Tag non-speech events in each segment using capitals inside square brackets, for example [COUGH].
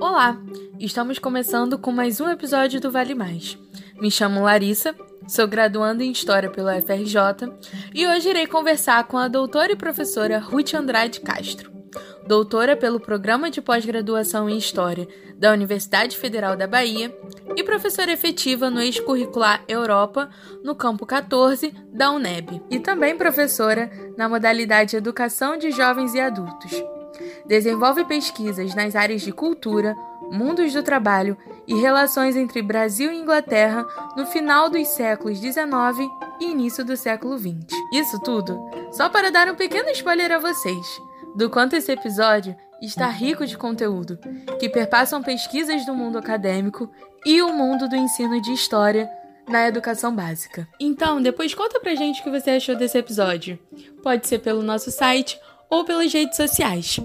Olá! Estamos começando com mais um episódio do Vale Mais. Me chamo Larissa, sou graduanda em História pelo FRJ e hoje irei conversar com a doutora e professora Ruth Andrade Castro. Doutora pelo Programa de Pós-Graduação em História da Universidade Federal da Bahia e professora efetiva no ex-curricular Europa, no campo 14 da UNEB, e também professora na modalidade Educação de Jovens e Adultos. Desenvolve pesquisas nas áreas de cultura, mundos do trabalho e relações entre Brasil e Inglaterra no final dos séculos XIX e início do século XX. Isso tudo só para dar um pequeno spoiler a vocês do quanto esse episódio está rico de conteúdo, que perpassam pesquisas do mundo acadêmico e o mundo do ensino de história na educação básica. Então, depois conta pra gente o que você achou desse episódio. Pode ser pelo nosso site ou pelas redes sociais.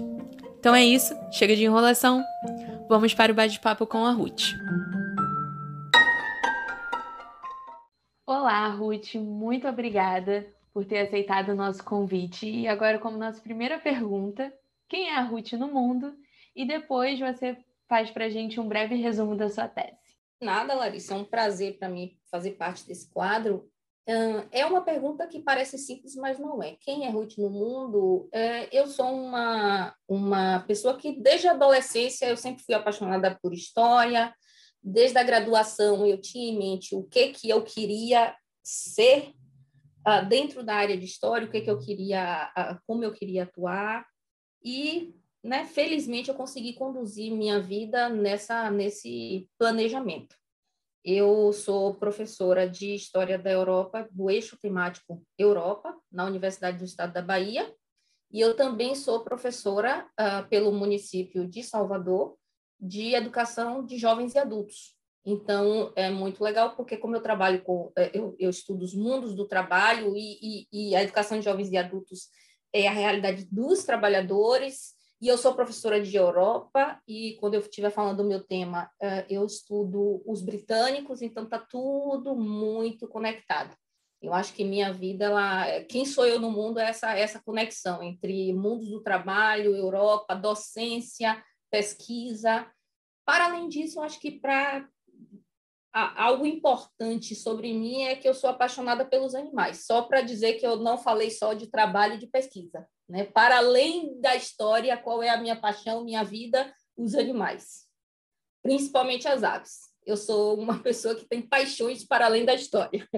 Então é isso, chega de enrolação. Vamos para o bate-papo com a Ruth. Olá, Ruth, muito obrigada por ter aceitado o nosso convite. E agora, como nossa primeira pergunta, quem é a Ruth no mundo? E depois você faz para a gente um breve resumo da sua tese. Nada, Larissa, é um prazer para mim fazer parte desse quadro é uma pergunta que parece simples, mas não é. Quem é Ruth no mundo? É, eu sou uma, uma pessoa que, desde a adolescência, eu sempre fui apaixonada por história. Desde a graduação, eu tinha em mente o que, que eu queria ser uh, dentro da área de história, o que, que eu queria, uh, como eu queria atuar. E, né, felizmente, eu consegui conduzir minha vida nessa, nesse planejamento. Eu sou professora de História da Europa, do eixo temático Europa, na Universidade do Estado da Bahia, e eu também sou professora uh, pelo município de Salvador de Educação de Jovens e Adultos. Então, é muito legal, porque como eu trabalho com... Eh, eu, eu estudo os mundos do trabalho e, e, e a educação de jovens e adultos é a realidade dos trabalhadores, e eu sou professora de Europa, e quando eu estiver falando do meu tema, eh, eu estudo os britânicos, então está tudo muito conectado. Eu acho que minha vida, ela, quem sou eu no mundo é essa, essa conexão entre mundos do trabalho, Europa, docência, pesquisa. Para além disso, eu acho que para algo importante sobre mim é que eu sou apaixonada pelos animais. Só para dizer que eu não falei só de trabalho e de pesquisa. Né? Para além da história, qual é a minha paixão, minha vida? Os animais, principalmente as aves. Eu sou uma [LAUGHS] pessoa que tem paixões para além da história.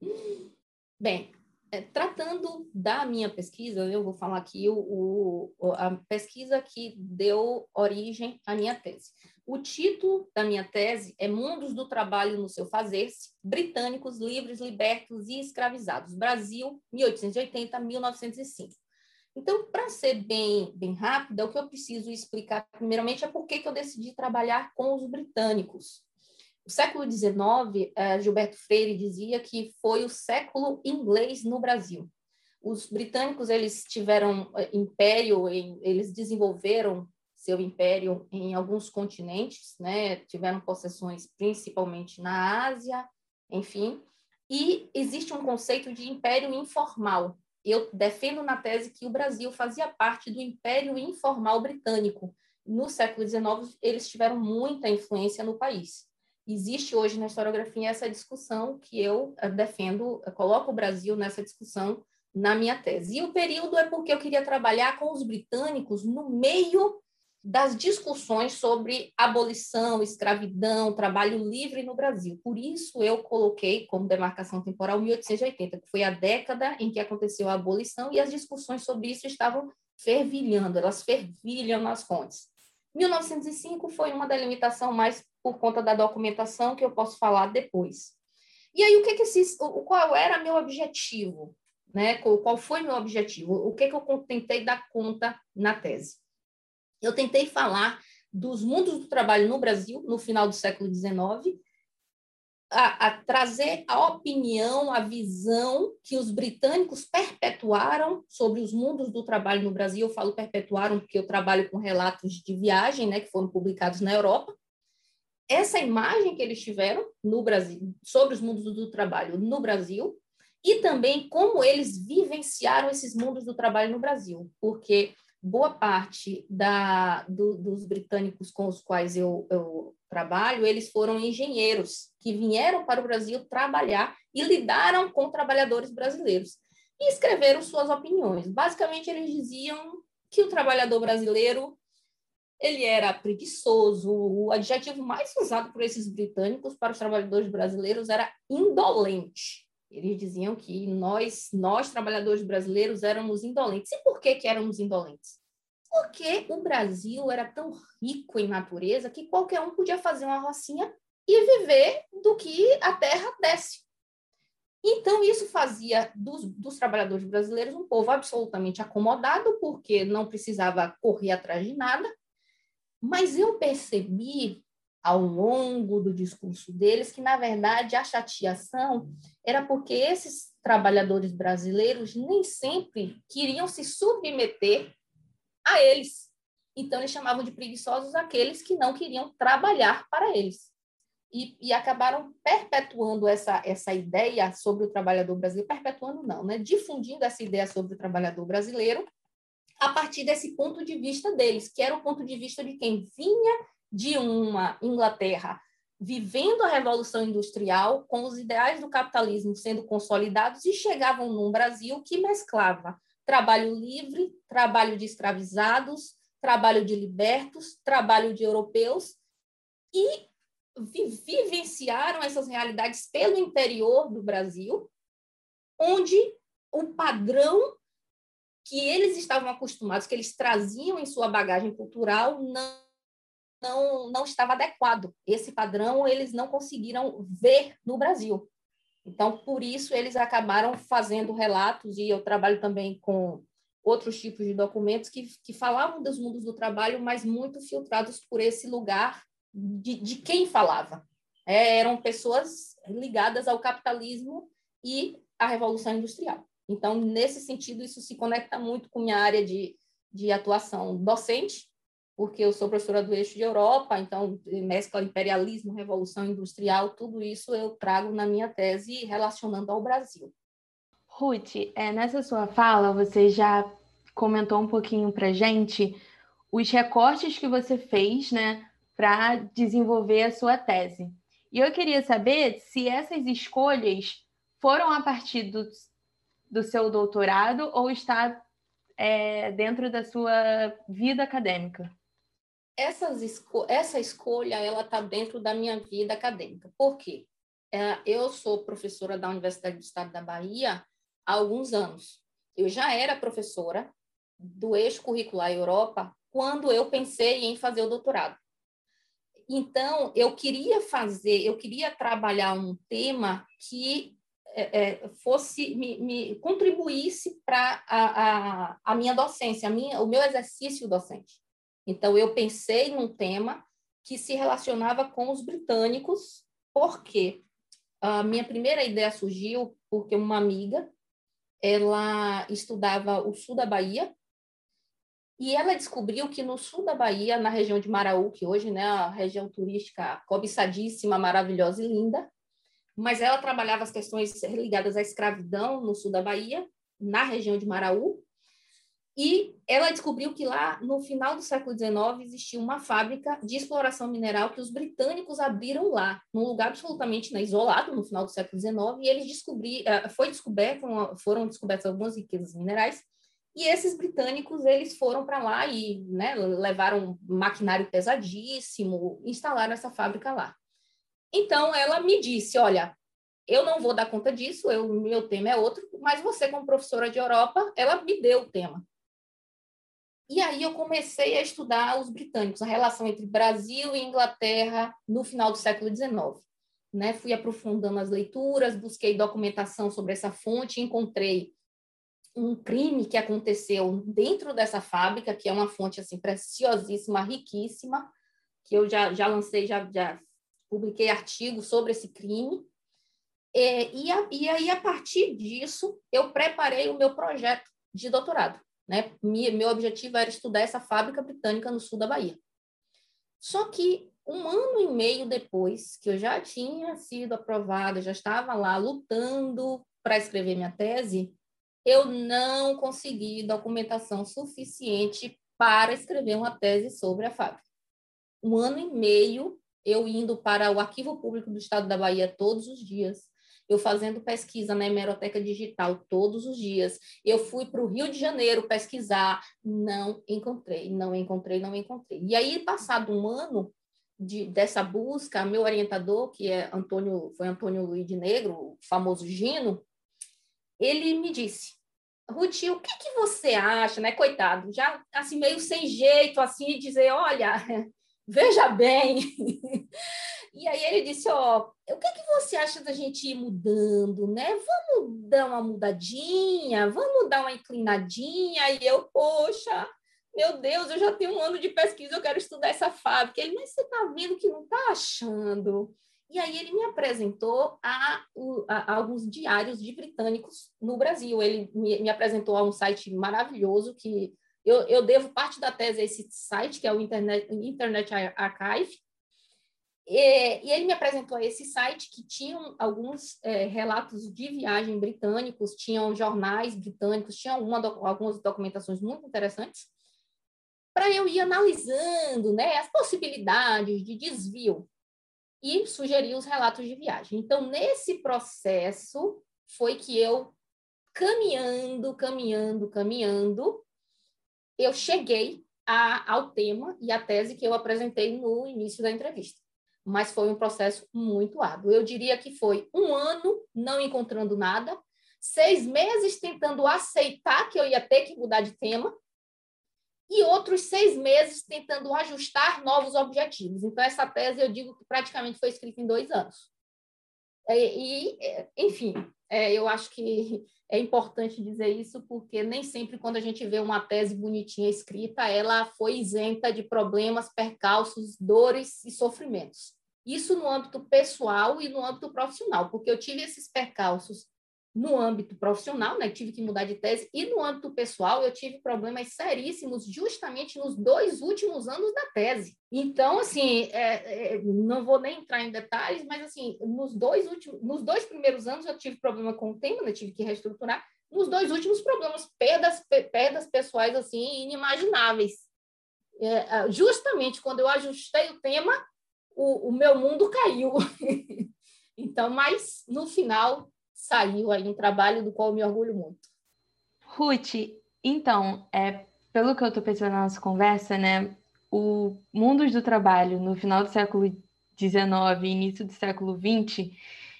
[LAUGHS] Bem, é, tratando da minha pesquisa, eu vou falar aqui o, o, a pesquisa que deu origem à minha tese. O título da minha tese é Mundos do Trabalho no seu fazer-se, Britânicos livres, libertos e escravizados, Brasil, 1880-1905. Então, para ser bem, bem rápida, o que eu preciso explicar, primeiramente, é por que, que eu decidi trabalhar com os britânicos. O século XIX, eh, Gilberto Freire dizia que foi o século inglês no Brasil. Os britânicos, eles tiveram eh, império, eles desenvolveram seu império em alguns continentes, né? tiveram possessões principalmente na Ásia, enfim, e existe um conceito de império informal, eu defendo na tese que o Brasil fazia parte do Império Informal Britânico. No século XIX, eles tiveram muita influência no país. Existe hoje na historiografia essa discussão que eu eh, defendo, eu coloco o Brasil nessa discussão na minha tese. E o período é porque eu queria trabalhar com os britânicos no meio das discussões sobre abolição, escravidão, trabalho livre no Brasil. Por isso eu coloquei como demarcação temporal 1880, que foi a década em que aconteceu a abolição e as discussões sobre isso estavam fervilhando, elas fervilham nas fontes. 1905 foi uma delimitação mais por conta da documentação que eu posso falar depois. E aí o que que o qual era meu objetivo, né? Qual foi meu objetivo? O que que eu tentei dar conta na tese? Eu tentei falar dos mundos do trabalho no Brasil, no final do século XIX, a, a, trazer a opinião, a visão que os britânicos perpetuaram sobre os mundos do trabalho no Brasil. Eu falo perpetuaram porque eu trabalho com relatos de viagem, né, que foram publicados na Europa. Essa imagem que eles tiveram no Brasil sobre os mundos do trabalho no Brasil e também como eles vivenciaram esses mundos do trabalho no Brasil, porque boa parte da, do, dos britânicos com os quais eu, eu trabalho, eles foram engenheiros que vieram para o Brasil trabalhar e lidaram com trabalhadores brasileiros e escreveram suas opiniões. Basicamente, eles diziam que o trabalhador brasileiro ele era preguiçoso. O adjetivo mais usado por esses britânicos para os trabalhadores brasileiros era indolente. Eles diziam que nós, nós trabalhadores brasileiros, éramos indolentes. E por que, que éramos indolentes? Porque o Brasil era tão rico em natureza que qualquer um podia fazer uma rocinha e viver do que a terra desce. Então, isso fazia dos, dos, trabalhadores brasileiros um povo absolutamente acomodado, porque não precisava correr atrás de nada. Mas eu percebi ao longo do discurso deles que, na verdade, a chateação era porque esses trabalhadores brasileiros nem sempre queriam se submeter a eles. Então, eles chamavam de preguiçosos aqueles que não queriam trabalhar para eles. E, e, acabaram perpetuando essa, essa ideia sobre o trabalhador brasileiro, perpetuando não, né? difundindo essa ideia sobre o trabalhador brasileiro a partir desse ponto de vista deles, que era o ponto de vista de quem vinha de uma Inglaterra vivendo a Revolução Industrial, com os ideais do capitalismo sendo consolidados, e chegavam num Brasil que mesclava trabalho livre, trabalho de escravizados, trabalho de libertos, trabalho de europeus, e vivenciaram essas realidades pelo interior do Brasil, onde o padrão que eles estavam acostumados, que eles traziam em sua bagagem cultural, não não, não estava adequado. Esse padrão eles não conseguiram ver no Brasil. Então, por isso, eles acabaram fazendo relatos, e eu trabalho também com outros tipos de documentos que, que falavam dos mundos do trabalho, mas muito filtrados por esse lugar de, de quem falava. É, eram pessoas ligadas ao capitalismo e à Revolução Industrial. Então, nesse sentido, isso se conecta muito com minha área de, de atuação docente, porque eu sou professora do eixo de Europa, então mescla imperialismo, revolução industrial, tudo isso eu trago na minha tese relacionando ao Brasil. Ruth, é, nessa sua fala você já comentou um pouquinho para gente os recortes que você fez, né, para desenvolver a sua tese. E eu queria saber se essas escolhas foram a partir do, do seu doutorado ou está é, dentro da sua vida acadêmica essas esco essa escolha ela está dentro da minha vida acadêmica. Por quê? É, eu sou professora da Universidade do Estado da Bahia há alguns anos. Eu já era professora do eixo curricular Europa quando eu pensei em fazer o doutorado. Então, eu queria fazer, eu queria trabalhar um tema que é, é fosse me, me contribuísse para a, a, a minha docência, a minha, o meu exercício docente. Então, eu pensei num tema que se relacionava com os britânicos, porque a minha primeira ideia surgiu porque uma amiga, ela estudava o sul da Bahia, e ela descobriu que no sul da Bahia, na região de Maraú, que hoje é né, a região turística cobiçadíssima, maravilhosa e linda, mas ela trabalhava as questões ligadas à escravidão no sul da Bahia, na região de Maraú, e ela descobriu que lá, no final do século XIX, existia uma fábrica de exploração mineral que os britânicos abriram lá, num lugar absolutamente né, isolado, no final do século XIX, e eles descobriram, eh, foi descoberto, foram descobertas algumas riquezas minerais, e esses britânicos, eles foram para lá e né, levaram maquinário pesadíssimo, instalaram essa fábrica lá. Então, ela me disse, olha, eu não vou dar conta disso, eu, meu tema é outro, mas você, como professora de Europa, ela me deu o tema. E aí eu comecei a estudar os britânicos, a relação entre Brasil e Inglaterra no final do século XIX. Né? Fui aprofundando as leituras, busquei documentação sobre essa fonte, encontrei um crime que aconteceu dentro dessa fábrica, que é uma fonte assim preciosíssima, riquíssima, que eu já, já lancei, já, já publiquei artigos sobre esse crime. É, e, a, e aí, a partir disso, eu preparei o meu projeto de doutorado. Né? Meu objetivo era estudar essa fábrica britânica no sul da Bahia. Só que um ano e meio depois que eu já tinha sido aprovada, já estava lá lutando para escrever minha tese, eu não consegui documentação suficiente para escrever uma tese sobre a fábrica. Um ano e meio eu indo para o Arquivo Público do Estado da Bahia todos os dias, eu fazendo pesquisa na hemeroteca digital todos os dias. Eu fui para o Rio de Janeiro pesquisar, não encontrei, não encontrei, não encontrei. E aí, passado um ano de, dessa busca, meu orientador, que é Antônio, foi Antônio Luiz de Negro, o famoso Gino, ele me disse, Ruth, o que, que você acha, né? Coitado, já assim meio sem jeito, assim, dizer, olha, [LAUGHS] veja bem. E aí ele disse, ó, o que, que você acha da gente ir mudando, né? Vamos dar uma mudadinha, vamos dar uma inclinadinha. E eu, poxa, meu Deus, eu já tenho um ano de pesquisa, eu quero estudar essa fábrica. Ele, mas você está vendo que não está achando? E aí ele me apresentou a, a, a, alguns diários de britânicos no Brasil. Ele me, me apresentou a um site maravilhoso que eu, eu, devo parte da tese a esse site, que é o Internet, Internet Archive. E, e ele me apresentou esse site que tinham alguns é, relatos de viagem britânicos, tinham jornais britânicos, tinham uma, algumas documentações muito interessantes para eu ir analisando né, as possibilidades de desvio e sugerir os relatos de viagem. Então, nesse processo, foi que eu, caminhando, caminhando, caminhando, eu cheguei a, ao tema e à tese que eu apresentei no início da entrevista. Mas foi um processo muito árduo. Eu diria que foi um ano não encontrando nada, seis meses tentando aceitar que eu ia ter que mudar de tema, e outros seis meses tentando ajustar novos objetivos. Então, essa tese eu digo que praticamente foi escrita em dois anos. E, e enfim, é, eu acho que é importante dizer isso porque nem sempre quando a gente vê uma tese bonitinha escrita, ela foi isenta de problemas, percalços, dores e sofrimentos. Isso no âmbito pessoal e no âmbito profissional, porque eu tive esses percalços no âmbito profissional, né, tive que mudar de tese, e no âmbito pessoal, eu tive problemas seríssimos justamente nos dois últimos anos da tese. Então, assim, é, é, não vou nem entrar em detalhes, mas, assim, nos dois, últimos, nos dois primeiros anos eu tive problema com o tema, né, tive que reestruturar. Nos dois últimos problemas, perdas, perdas pessoais, assim, inimagináveis. É, justamente quando eu ajustei o tema, o, o meu mundo caiu. [LAUGHS] então, mas, no final, saiu aí um trabalho do qual me orgulho muito. Ruth, então, é, pelo que eu estou pensando na nossa conversa, né, o mundos do trabalho no final do século XIX e início do século XX,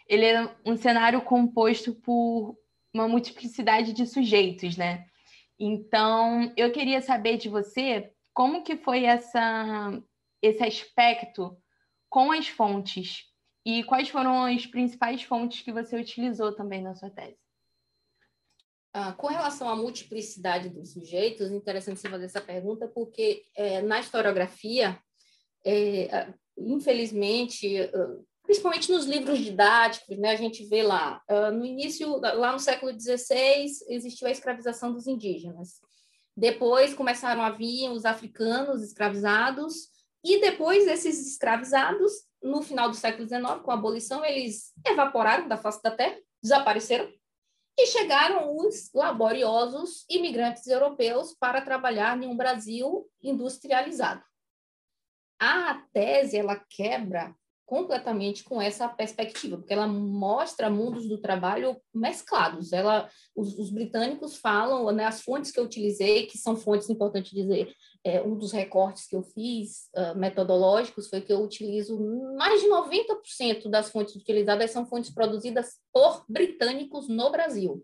ele era um cenário composto por uma multiplicidade de sujeitos, né? Então, eu queria saber de você como que foi essa, esse aspecto com as fontes e quais foram as principais fontes que você utilizou também na sua tese? Ah, com relação à multiplicidade dos sujeitos, interessante você fazer essa pergunta, porque é, na historiografia, é, infelizmente, principalmente nos livros didáticos, né, a gente vê lá, no início, lá no século XVI, existiu a escravização dos indígenas. Depois começaram a vir os africanos escravizados, e depois esses escravizados no final do século XIX, com a abolição, eles evaporaram da face da terra, desapareceram, e chegaram os laboriosos imigrantes europeus para trabalhar em um Brasil industrializado. A tese ela quebra completamente com essa perspectiva, porque ela mostra mundos do trabalho mesclados. Ela, os, os britânicos falam, né, as fontes que eu utilizei, que são fontes, importante dizer, é, um dos recortes que eu fiz uh, metodológicos foi que eu utilizo mais de 90% das fontes utilizadas são fontes produzidas por britânicos no Brasil.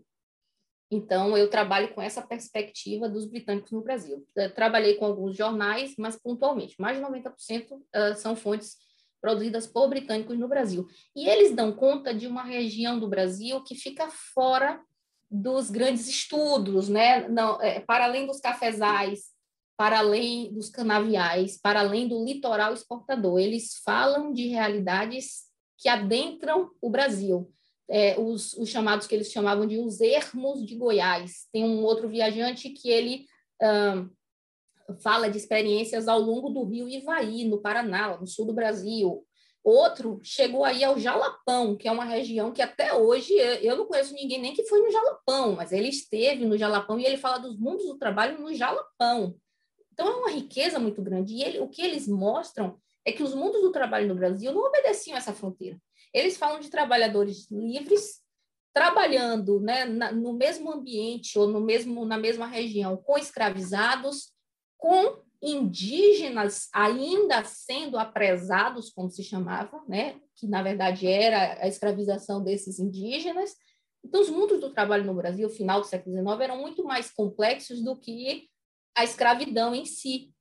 Então, eu trabalho com essa perspectiva dos britânicos no Brasil. Eu trabalhei com alguns jornais, mas pontualmente, mais de 90% uh, são fontes produzidas por britânicos no Brasil. E eles dão conta de uma região do Brasil que fica fora dos grandes estudos, né? Não, é, para além dos cafezais, para além dos canaviais, para além do litoral exportador. Eles falam de realidades que adentram o Brasil. É, os, os, chamados que eles chamavam de os ermos de Goiás. Tem um outro viajante que ele fala de experiências ao longo do rio Ivaí, no Paraná, no sul do Brasil. Outro chegou aí ao Jalapão, que é uma região que até hoje eu não conheço ninguém nem que foi no Jalapão, mas ele esteve no Jalapão e ele fala dos mundos do trabalho no Jalapão. Então é uma riqueza muito grande. E ele, o que eles mostram é que os mundos do trabalho no Brasil não obedeciam essa fronteira. Eles falam de trabalhadores livres trabalhando né, na, no mesmo ambiente ou no mesmo, na mesma região com escravizados, com indígenas ainda sendo apresados, como se chamava, né, que na verdade era a escravização desses indígenas. Então, os mundos do trabalho no Brasil, final do século XIX, eram muito mais complexos do que a escravidão em si.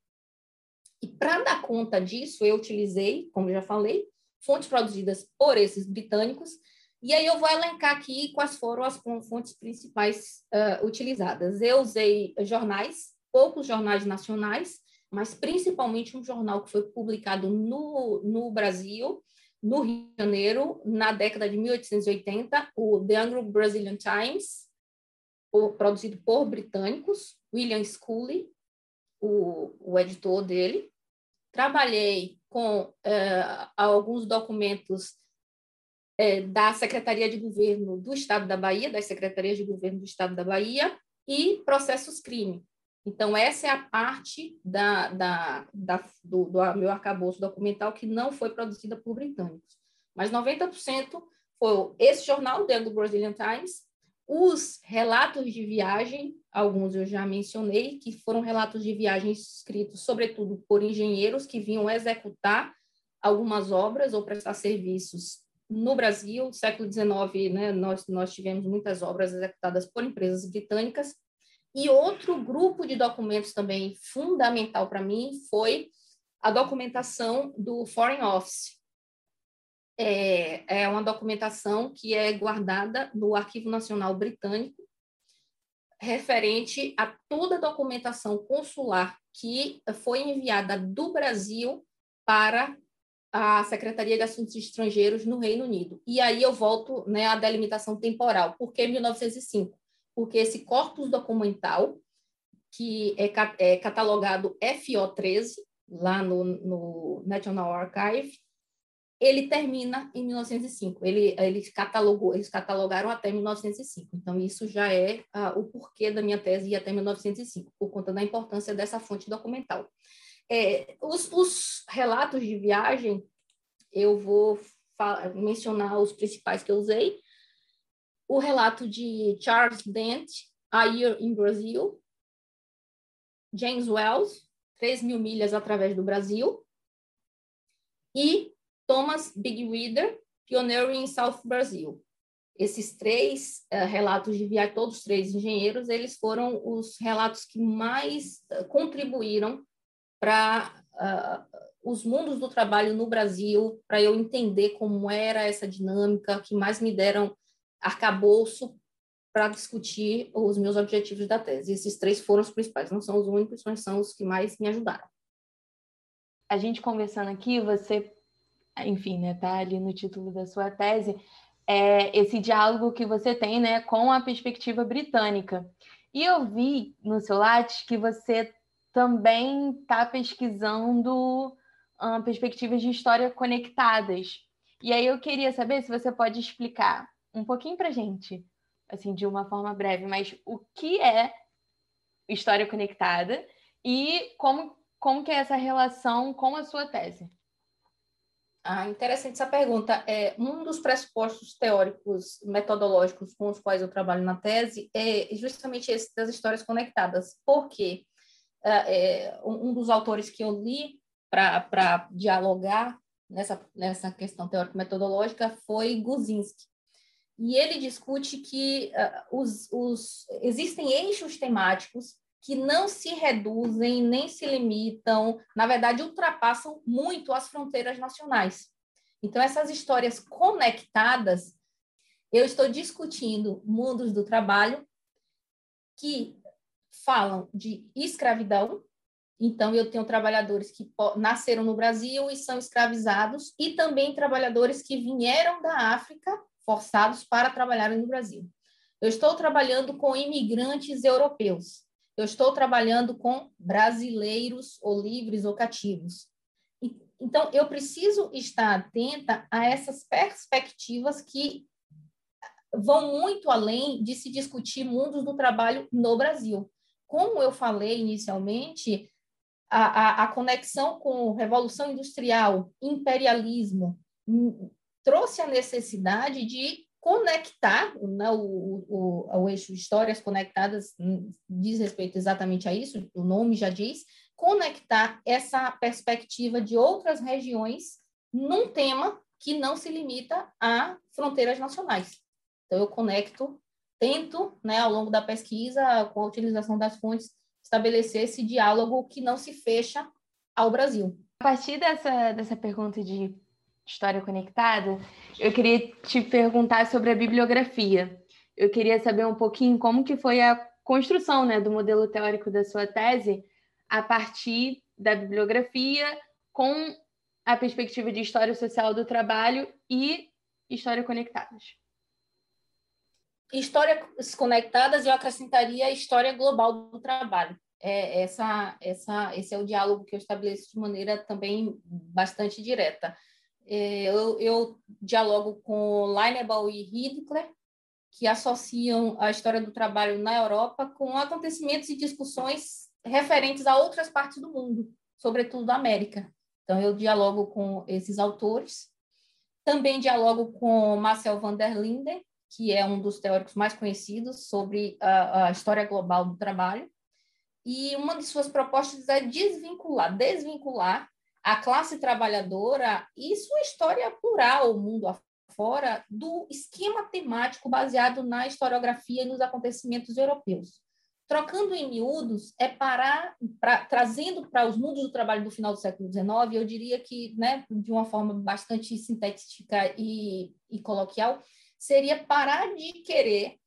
E para dar conta disso, eu utilizei, como já falei, fontes produzidas por esses britânicos, e aí eu vou elencar aqui quais foram as fontes principais uh, utilizadas. Eu usei jornais, poucos jornais nacionais, mas principalmente um jornal que foi publicado no, no Brasil, no Rio de Janeiro, na década de 1880, o The Anglo-Brazilian Times, por, produzido por britânicos, William Scully, o, o editor dele. Trabalhei com uh, alguns documentos é, da Secretaria de Governo do Estado da Bahia, das Secretarias de Governo do Estado da Bahia, e processos crime. Então, essa é a parte da, da, da do, do, meu arcabouço documental que não foi produzida por britânicos. Mas 90% foi esse jornal, The Brazilian Times, os relatos de viagem, alguns eu já mencionei, que foram relatos de viagem escritos, sobretudo, por engenheiros que vinham executar algumas obras ou prestar serviços no Brasil, século XIX, né, nós, nós tivemos muitas obras executadas por empresas britânicas. E outro grupo de documentos também fundamental para mim foi a documentação do Foreign Office. É, é uma documentação que é guardada no Arquivo Nacional Britânico, referente a toda a documentação consular que foi enviada do Brasil para a Secretaria de Assuntos Estrangeiros no Reino Unido. E aí eu volto né, à delimitação temporal. Por que 1905? Porque esse corpus documental, que é, é catalogado FO13, lá no, no, National Archive, ele termina em 1905. Ele, ele catalogou, eles catalogaram até 1905. Então, isso já é uh, o porquê da minha tese ir até 1905, por conta da importância dessa fonte documental. É, os, os, relatos de viagem, eu vou mencionar os principais que eu usei. O relato de Charles Dent, A Year in Brazil. James Wells, 3 mil milhas através do Brasil. E Thomas Big Reader, Pioneering South Brazil. Esses três uh, relatos de viagem, todos os três engenheiros, eles foram os relatos que mais uh, contribuíram para uh, os mundos do trabalho no Brasil, para eu entender como era essa dinâmica, que mais me deram arcabouço para discutir os meus objetivos da tese. Esses três foram os principais, não são os únicos, mas são os que mais me ajudaram. A gente conversando aqui, você, enfim, né, tá ali no título da sua tese, é esse diálogo que você tem, né, com a perspectiva britânica. E eu vi no seu Lattes que você também está pesquisando perspectivas de história conectadas. E aí eu queria saber se você pode explicar um pouquinho para gente, assim, de uma forma breve, mas o que é história conectada e como, como que é essa relação com a sua tese? Ah, interessante essa pergunta. É, um dos pressupostos teóricos, metodológicos com os quais eu trabalho na tese é justamente esse das histórias conectadas. Por quê? É, um dos autores que eu li para dialogar nessa, nessa questão teórico-metodológica foi Guzinski. E ele discute que uh, os, os, existem eixos temáticos que não se reduzem nem se limitam, na verdade, ultrapassam muito as fronteiras nacionais. Então, essas histórias conectadas, eu estou discutindo mundos do trabalho que falam de escravidão. Então, eu tenho trabalhadores que nasceram no Brasil e são escravizados, e também trabalhadores que vieram da África forçados para trabalharem no Brasil. Eu estou trabalhando com imigrantes europeus. Eu estou trabalhando com brasileiros ou livres ou cativos. então, eu preciso estar atenta a essas perspectivas que vão muito além de se discutir mundos do trabalho no Brasil. Como eu falei inicialmente, a, a, a conexão com revolução industrial, imperialismo, hum, trouxe a necessidade de conectar né, o, o, o, eixo Histórias Conectadas hum, diz respeito exatamente a isso, o nome já diz, conectar essa perspectiva de outras regiões num tema que não se limita a fronteiras nacionais. Então, eu conecto, tento, né, ao longo da pesquisa, com a utilização das fontes, estabelecer esse diálogo que não se fecha ao Brasil. A partir dessa, dessa pergunta de história conectada, eu queria te perguntar sobre a bibliografia. Eu queria saber um pouquinho como que foi a construção né, do modelo teórico da sua tese a partir da bibliografia com a perspectiva de história social do trabalho e história conectadas. Histórias conectadas, eu acrescentaria a história global do trabalho. É, essa, essa, esse é o diálogo que eu estabeleço de maneira também bastante direta. É, eu, eu, dialogo com Leinebaum e Hidkler, que associam a história do trabalho na Europa com acontecimentos e discussões referentes a outras partes do mundo, sobretudo da América. Então, eu dialogo com esses autores. Também dialogo com Marcel van der Linden, que é um dos teóricos mais conhecidos sobre a, a história global do trabalho. E uma de suas propostas é desvincular, desvincular a classe trabalhadora e sua história plural, o mundo afora, do esquema temático baseado na historiografia e nos acontecimentos europeus. Trocando em miúdos, é parar, pra, trazendo para os mundos do trabalho do final do século XIX, eu diria que, né, de uma forma bastante sintética e, e coloquial, seria parar de querer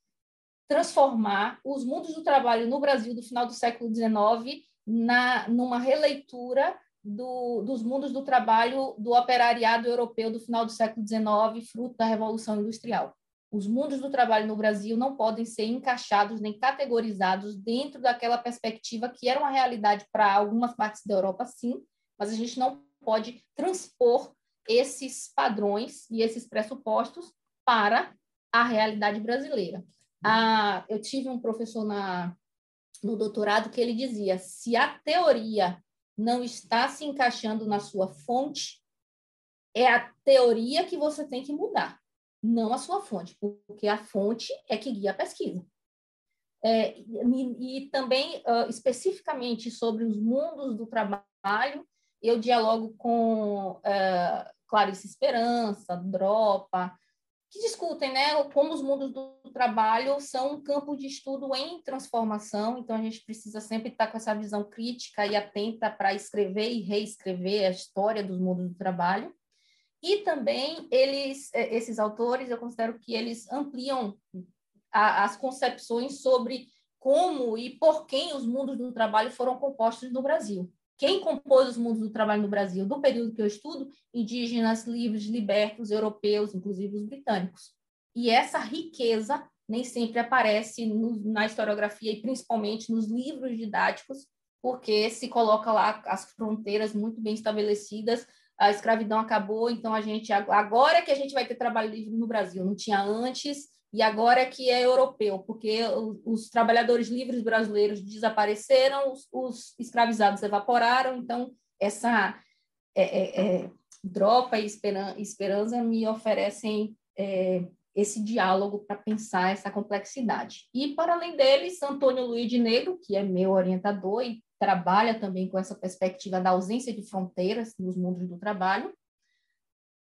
transformar os mundos do trabalho no Brasil do final do século XIX na, numa releitura do, dos mundos do trabalho do operariado europeu do final do século XIX, fruto da Revolução Industrial. Os mundos do trabalho no Brasil não podem ser encaixados nem categorizados dentro daquela perspectiva que era uma realidade para algumas partes da Europa, sim, mas a gente não pode transpor esses padrões e esses pressupostos para a realidade brasileira. Ah, eu tive um professor na, no doutorado que ele dizia: se a teoria não está se encaixando na sua fonte, é a teoria que você tem que mudar, não a sua fonte, porque a fonte é que guia a pesquisa. É, e, e, também, uh, especificamente sobre os mundos do trabalho, eu dialogo com uh, Clarice Esperança, Dropa, que discutem né, como os mundos do trabalho são um campo de estudo em transformação, então a gente precisa sempre estar com essa visão crítica e atenta para escrever e reescrever a história dos mundos do trabalho. E também eles, é, esses autores, eu considero que eles ampliam a, as concepções sobre como e por quem os mundos do trabalho foram compostos no Brasil. Quem compôs os mundos do trabalho no Brasil, do período que eu estudo, indígenas, livres, libertos, europeus, inclusive os britânicos. E essa riqueza nem sempre aparece no, na historiografia e principalmente nos livros didáticos, porque se coloca lá as fronteiras muito bem estabelecidas, a escravidão acabou, então a gente agora que a gente vai ter trabalho livre no Brasil, não tinha antes, e agora é que é europeu, porque os trabalhadores livres brasileiros desapareceram, os, os escravizados evaporaram, então essa é, é, é, Dropa e Esperança me oferecem é, esse diálogo para pensar essa complexidade. E, para além deles, Antônio Luiz de Negro, que é meu orientador e trabalha também com essa perspectiva da ausência de fronteiras nos mundos do trabalho.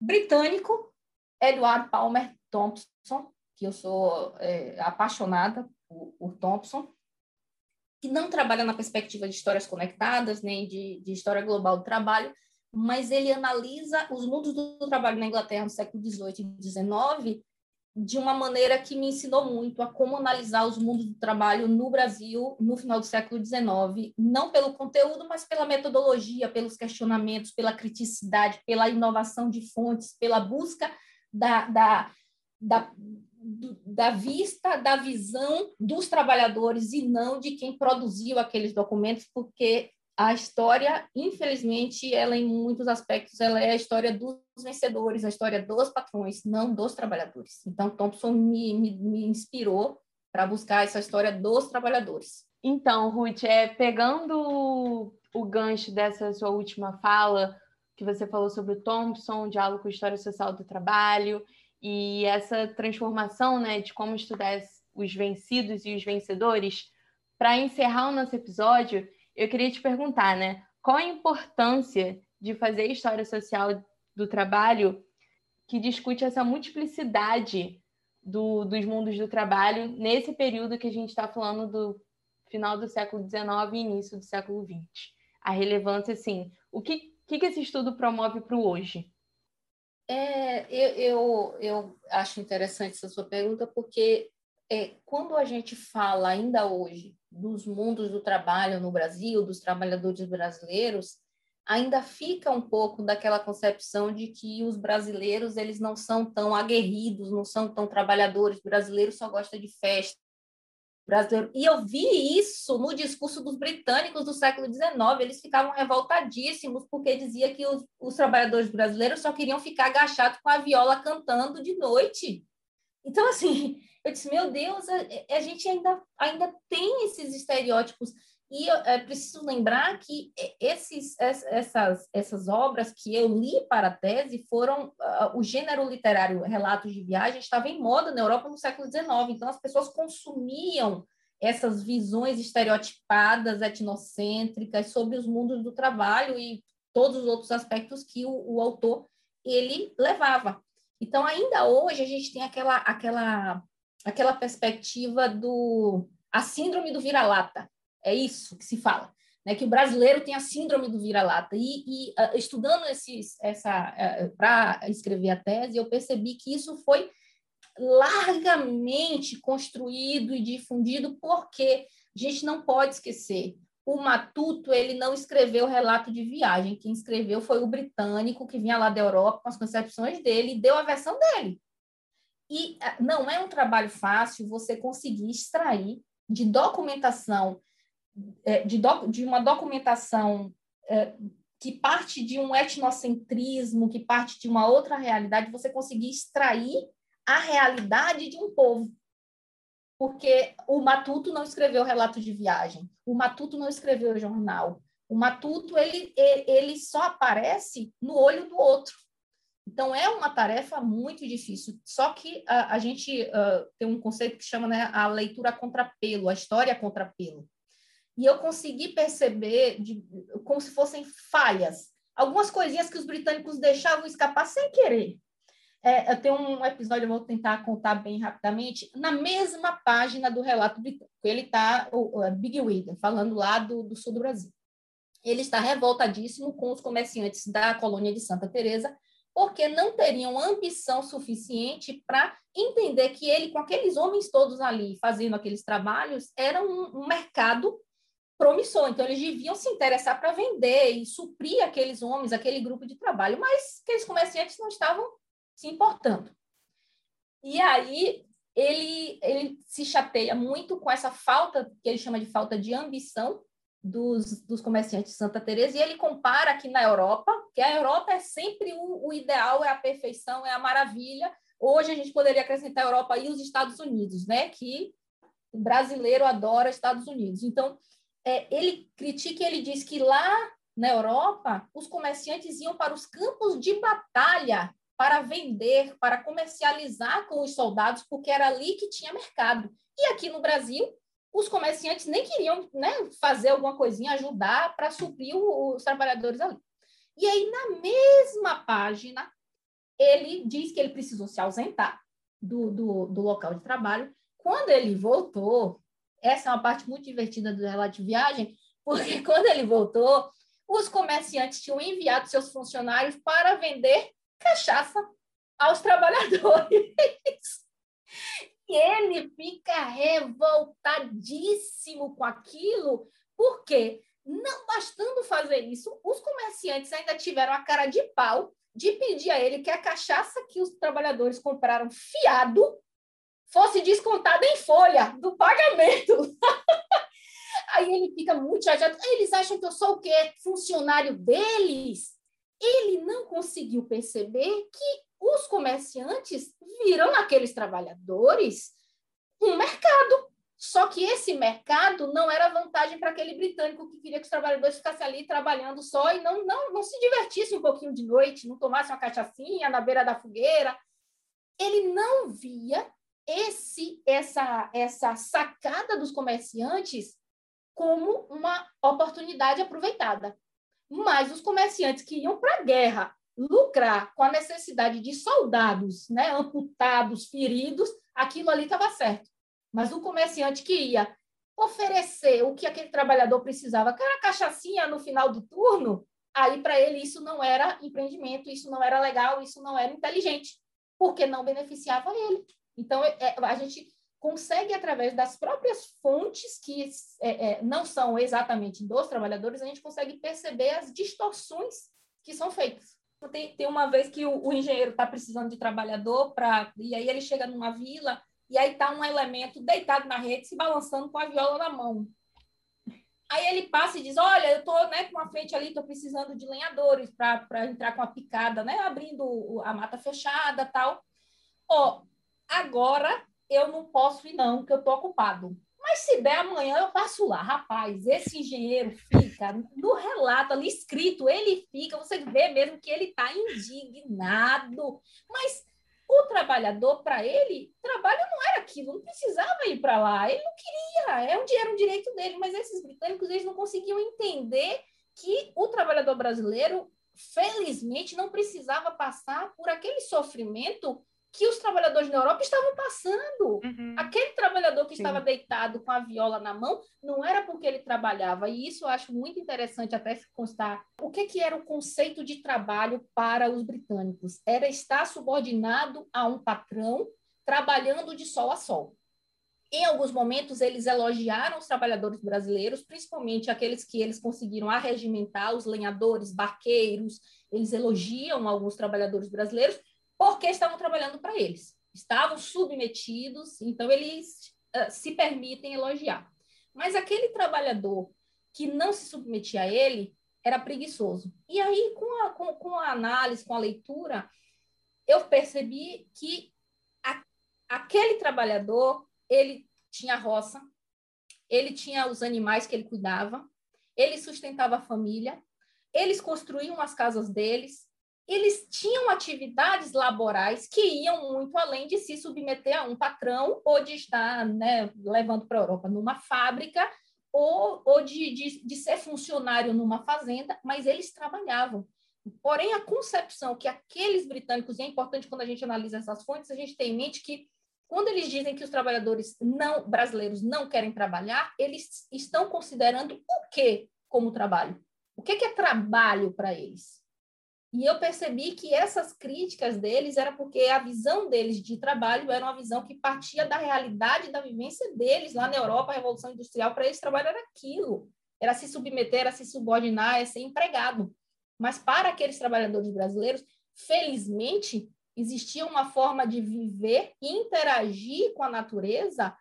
Britânico, Edward Palmer Thompson, que eu sou é, apaixonada por, por, Thompson, que não trabalha na perspectiva de histórias conectadas, nem de, de história global do trabalho, mas ele analisa os mundos do trabalho na Inglaterra no século XVIII e XIX de uma maneira que me ensinou muito a como analisar os mundos do trabalho no Brasil no final do século XIX, não pelo conteúdo, mas pela metodologia, pelos questionamentos, pela criticidade, pela inovação de fontes, pela busca da, da, da da vista, da visão dos trabalhadores e não de quem produziu aqueles documentos, porque a história, infelizmente, ela em muitos aspectos, ela é a história dos vencedores, a história dos patrões, não dos trabalhadores. Então, Thompson me, me, me inspirou para buscar essa história dos trabalhadores. Então, Ruth, é, pegando o gancho dessa sua última fala, que você falou sobre o Thompson, o diálogo com a história social do trabalho, e essa transformação né, de como estudar os vencidos e os vencedores, para encerrar o nosso episódio, eu queria te perguntar, né? Qual a importância de fazer história social do trabalho que discute essa multiplicidade do, dos mundos do trabalho nesse período que a gente está falando do final do século XIX e início do século XX? A relevância, assim, o que, que, que esse estudo promove para o hoje? É, eu, eu, eu acho interessante essa sua pergunta, porque é, quando a gente fala ainda hoje dos mundos do trabalho no Brasil, dos trabalhadores brasileiros, ainda fica um pouco daquela concepção de que os brasileiros eles não são tão aguerridos, não são tão trabalhadores, o brasileiro só gosta de festa. Brasileiro. E eu vi isso no discurso dos britânicos do século XIX. Eles ficavam revoltadíssimos porque dizia que os, os trabalhadores brasileiros só queriam ficar agachados com a viola cantando de noite. Então, assim, [LAUGHS] eu disse, meu Deus, a, a gente ainda, ainda tem esses estereótipos. E é preciso lembrar que esses, essas, essas obras que eu li para a tese foram. Uh, o gênero literário relatos de viagem estava em moda na Europa no século XIX, então as pessoas consumiam essas visões estereotipadas, etnocêntricas sobre os mundos do trabalho e todos os outros aspectos que o, o autor ele levava. Então, ainda hoje, a gente tem aquela, aquela aquela perspectiva do a síndrome do vira-lata. É isso que se fala, né? Que o brasileiro tem a síndrome do vira-lata. E, e uh, estudando esses, essa uh, para escrever a tese, eu percebi que isso foi largamente construído e difundido porque a gente não pode esquecer o Matuto ele não escreveu relato de viagem, quem escreveu foi o britânico que vinha lá da Europa com as concepções dele e deu a versão dele. E ah, não é um trabalho fácil você conseguir extrair de documentação, de, do, de uma documentação é, que parte de um etnocentrismo, que parte de uma outra realidade, você conseguir extrair a realidade de um povo. Porque o Matuto não escreveu relato de viagem, o Matuto não escreveu jornal, o Matuto ele, ele só aparece no olho do outro. Então, é uma tarefa muito difícil. Só que a, a gente uh, tem um conceito que chama né, a leitura contrapelo, a história contrapelo. E eu consegui perceber de, como se fossem falhas, algumas coisinhas que os britânicos deixavam escapar sem querer. É, eu tenho um episódio, eu vou tentar contar bem rapidamente, na mesma página do relato britânico. Ele está, o, o Big Wigger, falando lá do, do sul do Brasil. Ele está revoltadíssimo com os comerciantes da colônia de Santa Teresa porque não teriam ambição suficiente para entender que ele, com aqueles homens todos ali fazendo aqueles trabalhos, era um, um mercado promissor. Então, eles deviam se interessar para vender e suprir aqueles homens, aquele grupo de trabalho, mas aqueles comerciantes não estavam se importando. E aí, ele, ele se chateia muito com essa falta, que ele chama de falta de ambição, dos, dos comerciantes de Santa Teresa e ele compara aqui na Europa, que a Europa é sempre o, o, ideal, é a perfeição, é a maravilha. Hoje a gente poderia acrescentar a Europa e os Estados Unidos, né? Que o brasileiro adora Estados Unidos. Então, é, ele critica ele diz que lá na Europa os comerciantes iam para os campos de batalha para vender, para comercializar com os soldados, porque era ali que tinha mercado. E aqui no Brasil, os comerciantes nem queriam né, fazer alguma coisinha, ajudar para suprir os trabalhadores ali. E aí, na mesma página, ele diz que ele precisou se ausentar do, do, do local de trabalho. Quando ele voltou, essa é uma parte muito divertida do relato de viagem, porque [LAUGHS] quando ele voltou, os comerciantes tinham enviado seus funcionários para vender cachaça aos trabalhadores. [LAUGHS] E ele fica revoltadíssimo com aquilo, porque não bastando fazer isso, os comerciantes ainda tiveram a cara de pau de pedir a ele que a cachaça que os trabalhadores compraram fiado fosse descontada em folha do pagamento. [LAUGHS] Aí ele fica muito chateado. Eles acham que eu sou o quê? Funcionário deles? Ele não conseguiu perceber que os comerciantes viram naqueles trabalhadores um mercado. Só que esse mercado não era vantagem para aquele britânico que queria que os trabalhadores ficassem ali trabalhando só e não, não, não se divertissem um pouquinho de noite, não tomassem uma cachaçinha na beira da fogueira. Ele não via esse essa essa sacada dos comerciantes como uma oportunidade aproveitada. Mas os comerciantes que iam para a guerra lucrar com a necessidade de soldados, né, amputados, feridos, aquilo ali estava certo. Mas o comerciante que ia oferecer o que aquele trabalhador precisava, aquela cachaçinha no final do turno, aí para ele isso não era empreendimento, isso não era legal, isso não era inteligente, porque não beneficiava ele. Então, é, é, a gente consegue, através das próprias fontes, que é, é, não são exatamente dos trabalhadores, a gente consegue perceber as distorções que são feitas. Tem, tem uma vez que o, o engenheiro está precisando de trabalhador, pra, e aí ele chega numa vila, e aí está um elemento deitado na rede, se balançando com a viola na mão. Aí ele passa e diz: Olha, eu estou né, com uma frente ali, estou precisando de lenhadores para entrar com a picada, né, abrindo a mata fechada tal. Ó, agora eu não posso ir, não, porque eu estou ocupado. Mas se der amanhã, eu passo lá. Rapaz, esse engenheiro fica no relato ali escrito, ele fica, você vê mesmo que ele está indignado. Mas o trabalhador, para ele, trabalho não era aquilo, não precisava ir para lá, ele não queria, é um, era um direito dele. Mas esses britânicos, eles não conseguiam entender que o trabalhador brasileiro, felizmente, não precisava passar por aquele sofrimento que os trabalhadores na Europa estavam passando. Uhum. Aquele trabalhador que Sim. estava deitado com a viola na mão, não era porque ele trabalhava. E isso eu acho muito interessante até se constar. O que, que era o conceito de trabalho para os britânicos? Era estar subordinado a um patrão, trabalhando de sol a sol. Em alguns momentos, eles elogiaram os trabalhadores brasileiros, principalmente aqueles que eles conseguiram arregimentar, os lenhadores, barqueiros, eles elogiam alguns trabalhadores brasileiros, porque estavam trabalhando para eles. Estavam submetidos, então eles uh, se permitem elogiar. Mas aquele trabalhador que não se submetia a ele era preguiçoso. E aí, com a, com, com a análise, com a leitura, eu percebi que a, aquele trabalhador, ele tinha roça, ele tinha os animais que ele cuidava, ele sustentava a família, eles construíam as casas deles, eles tinham atividades laborais que iam muito além de se submeter a um patrão ou de estar né, levando para a Europa numa fábrica ou, ou de, de, de ser funcionário numa fazenda, mas eles trabalhavam. Porém, a concepção que aqueles britânicos, e é importante quando a gente analisa essas fontes, a gente tem em mente que quando eles dizem que os trabalhadores não brasileiros não querem trabalhar, eles estão considerando o que como trabalho? O que, que é trabalho para eles? E eu percebi que essas críticas deles era porque a visão deles de trabalho era uma visão que partia da realidade da vivência deles lá na Europa, a Revolução Industrial, para eles trabalho era aquilo, era se submeter, era se subordinar, era ser empregado. Mas para aqueles trabalhadores brasileiros, felizmente, existia uma forma de viver e interagir com a natureza,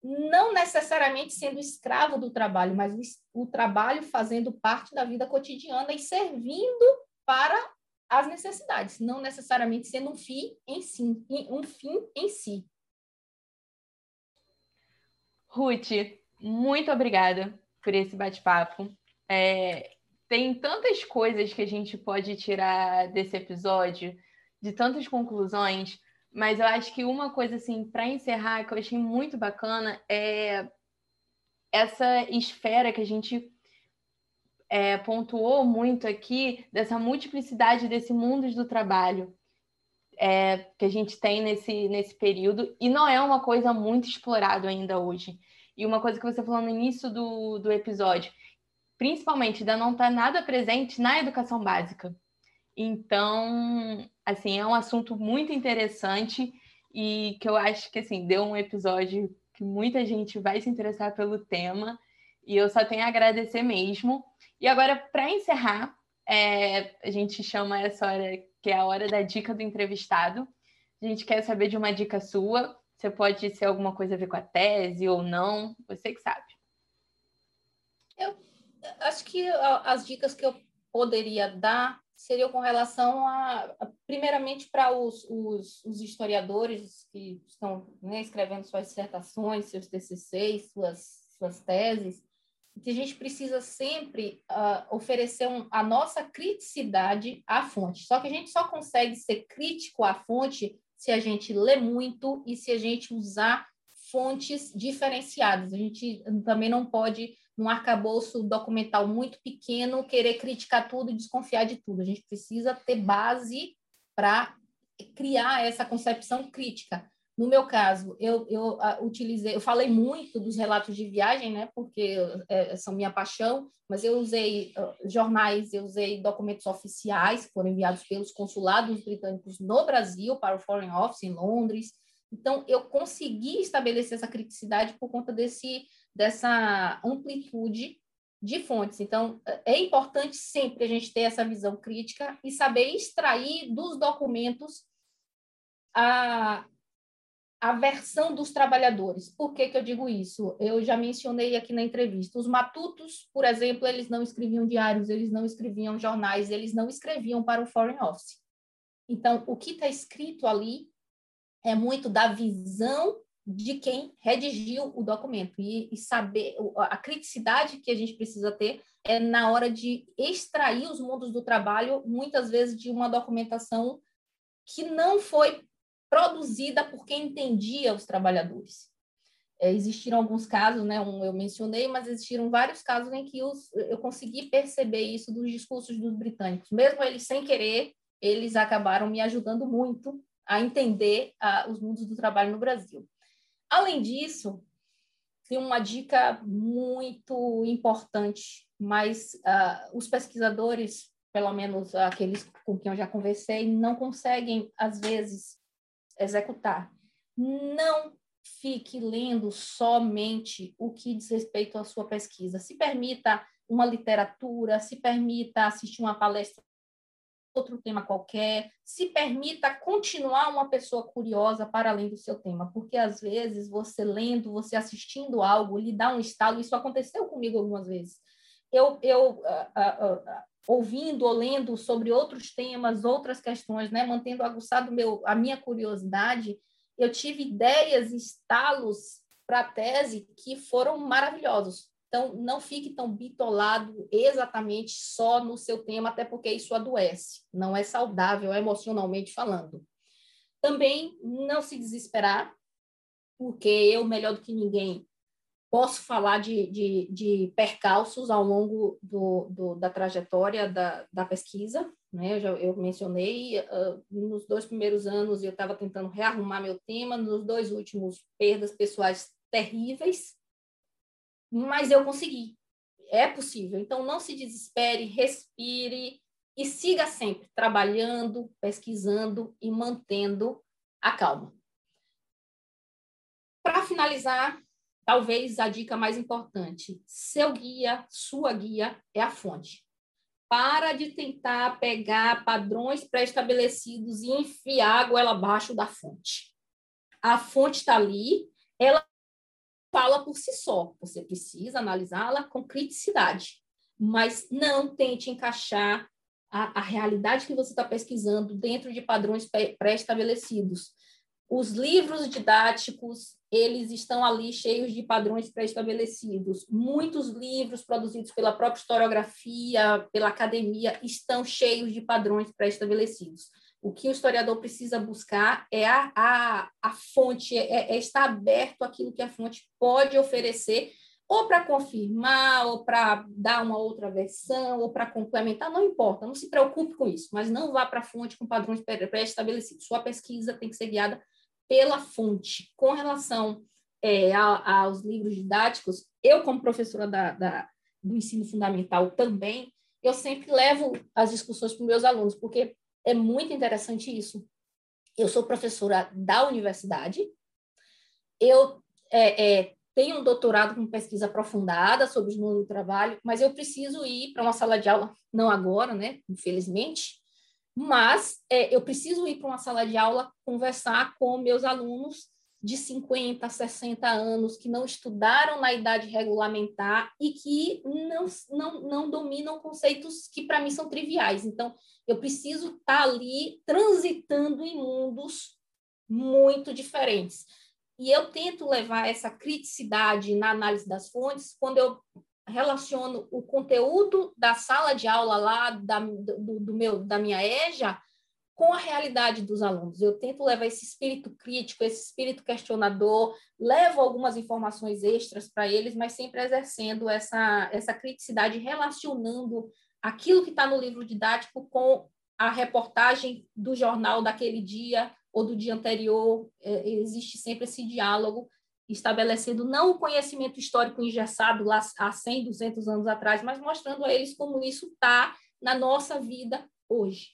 não necessariamente sendo escravo do trabalho, mas o, o trabalho fazendo parte da vida cotidiana e servindo para as necessidades, não necessariamente sendo um fim em si, um fim em si. Ruth, muito obrigada por esse bate-papo. É, tem tantas coisas que a gente pode tirar desse episódio, de tantas conclusões, mas eu acho que uma coisa assim para encerrar que eu achei muito bacana é essa esfera que a gente é, pontuou muito aqui dessa multiplicidade desse mundos do trabalho é, que a gente tem nesse, nesse período, e não é uma coisa muito explorada ainda hoje. E uma coisa que você falou no início do, do episódio, principalmente, ainda não está nada presente na educação básica. Então, assim, é um assunto muito interessante e que eu acho que, assim, deu um episódio que muita gente vai se interessar pelo tema e eu só tenho a agradecer mesmo. E agora, para encerrar, é, a gente chama essa hora que é a hora da dica do entrevistado. A gente quer saber de uma dica sua. Você pode ser alguma coisa a ver com a tese ou não, você que sabe. Acho que as dicas que eu poderia dar seriam com relação a, a primeiramente, para os, os, os, historiadores que estão né, escrevendo suas dissertações, seus TCCs, suas, suas teses, que a gente precisa sempre uh, oferecer um, a nossa criticidade à fonte. Só que a gente só consegue ser crítico à fonte se a gente lê muito e se a gente usar fontes diferenciadas. A gente também não pode, num arcabouço documental muito pequeno, querer criticar tudo e desconfiar de tudo. A gente precisa ter base para criar essa concepção crítica. No meu caso, eu, eu uh, utilizei, eu falei muito dos relatos de viagem, né, porque é, são minha paixão, mas eu usei uh, jornais, eu usei documentos oficiais que foram enviados pelos consulados britânicos no Brasil para o Foreign Office em Londres. Então, eu consegui estabelecer essa criticidade por conta desse, dessa amplitude de fontes. Então, é importante sempre a gente ter essa visão crítica e saber extrair dos documentos a, a versão dos trabalhadores. Por que, que eu digo isso? Eu já mencionei aqui na entrevista. Os matutos, por exemplo, eles não escreviam diários, eles não escreviam jornais, eles não escreviam para o Foreign Office. Então, o que está escrito ali é muito da visão de quem redigiu o documento e, e, saber a criticidade que a gente precisa ter é na hora de extrair os mundos do trabalho, muitas vezes de uma documentação que não foi produzida por quem entendia os trabalhadores. É, existiram alguns casos, né, um eu mencionei, mas existiram vários casos em que os, eu consegui perceber isso dos discursos dos britânicos. Mesmo eles sem querer, eles acabaram me ajudando muito a entender uh, os mundos do trabalho no Brasil. Além disso, tem uma dica muito importante, mas uh, os pesquisadores, pelo menos aqueles com quem eu já conversei, não conseguem, às vezes, executar. Não fique lendo somente o que diz respeito à sua pesquisa. Se permita uma literatura, se permita assistir uma palestra outro tema qualquer, se permita continuar uma pessoa curiosa para além do seu tema, porque às vezes você lendo, você assistindo algo, lhe dá um estalo, isso aconteceu comigo algumas vezes. Eu, eu uh, uh, uh, ouvindo ou lendo sobre outros temas, outras questões, né, mantendo aguçado meu, a minha curiosidade, eu tive ideias, estalos para a tese que foram maravilhosos. Então, não fique tão bitolado exatamente só no seu tema, até porque isso adoece, não é saudável emocionalmente falando. Também não se desesperar, porque eu, melhor do que ninguém, Posso falar de, de, de percalços ao longo do, do, da trajetória da, da pesquisa. Né? Eu, já, eu mencionei, uh, nos dois primeiros anos eu estava tentando rearrumar meu tema, nos dois últimos, perdas pessoais terríveis, mas eu consegui. É possível. Então, não se desespere, respire e siga sempre trabalhando, pesquisando e mantendo a calma. Para finalizar, talvez a dica mais importante: seu guia, sua guia é a fonte. Para de tentar pegar padrões pré-estabelecidos e enfiar a goela abaixo da fonte. A fonte está ali, ela fala por si só. Você precisa analisá-la com criticidade, mas não tente encaixar a, a realidade que você está pesquisando dentro de padrões pré-estabelecidos. Os livros didáticos, eles estão ali cheios de padrões pré-estabelecidos. Muitos livros produzidos pela própria historiografia, pela academia, estão cheios de padrões pré-estabelecidos. O que o historiador precisa buscar é a, a, a fonte, é, é estar aberto àquilo que a fonte pode oferecer, ou para confirmar, ou para dar uma outra versão, ou para complementar, não importa, não se preocupe com isso, mas não vá para a fonte com padrões pré-estabelecidos. Sua pesquisa tem que ser guiada pela fonte. Com relação é, a, aos livros didáticos, eu, como professora da, da, do ensino fundamental também, eu sempre levo as discussões para os meus alunos, porque é muito interessante isso. Eu sou professora da universidade, eu é, é, tenho um doutorado com pesquisa aprofundada sobre o mundo do trabalho, mas eu preciso ir para uma sala de aula, não agora, né, infelizmente, mas é, eu preciso ir para uma sala de aula conversar com meus alunos de 50, 60 anos que não estudaram na idade regulamentar e que não, não, não dominam conceitos que para mim são triviais. Então, eu preciso estar tá ali transitando em mundos muito diferentes. E eu tento levar essa criticidade na análise das fontes quando eu relaciono o conteúdo da sala de aula lá da, do, do meu, da minha EJA com a realidade dos alunos. Eu tento levar esse espírito crítico, esse espírito questionador, levo algumas informações extras para eles, mas sempre exercendo essa, essa criticidade, relacionando aquilo que está no livro didático com a reportagem do jornal daquele dia ou do dia anterior. É, existe sempre esse diálogo, estabelecendo não o conhecimento histórico engessado lá há 100, 200 anos atrás, mas mostrando a eles como isso está na nossa vida hoje.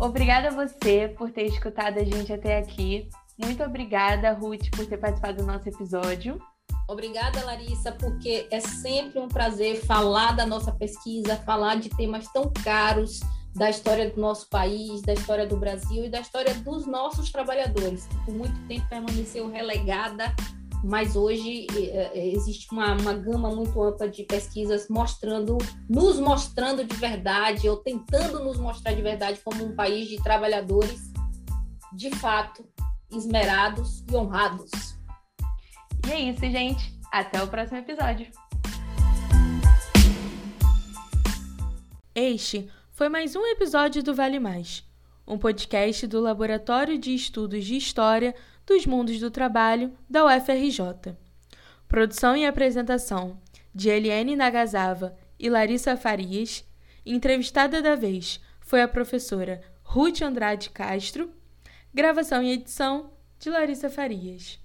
Obrigada a você por ter escutado a gente até aqui. Muito obrigada, Ruth, por ter participado do nosso episódio. Obrigada, Larissa, porque é sempre um prazer falar da nossa pesquisa, falar de temas tão caros da história do nosso país, da história do Brasil e da história dos nossos trabalhadores, que por muito tempo permaneceu relegada mas hoje é, é, existe uma, uma gama muito ampla de pesquisas mostrando, nos mostrando de verdade, ou tentando nos mostrar de verdade como um país de trabalhadores, de fato, esmerados e honrados. E é isso, gente. Até o próximo episódio. Este foi mais um episódio do Vale Mais, um podcast do Laboratório de Estudos de História dos Mundos do Trabalho da UFRJ. Produção e apresentação de Eliane Nagasava e Larissa Farias. Entrevistada da vez foi a professora Ruth Andrade Castro. Gravação e edição de Larissa Farias.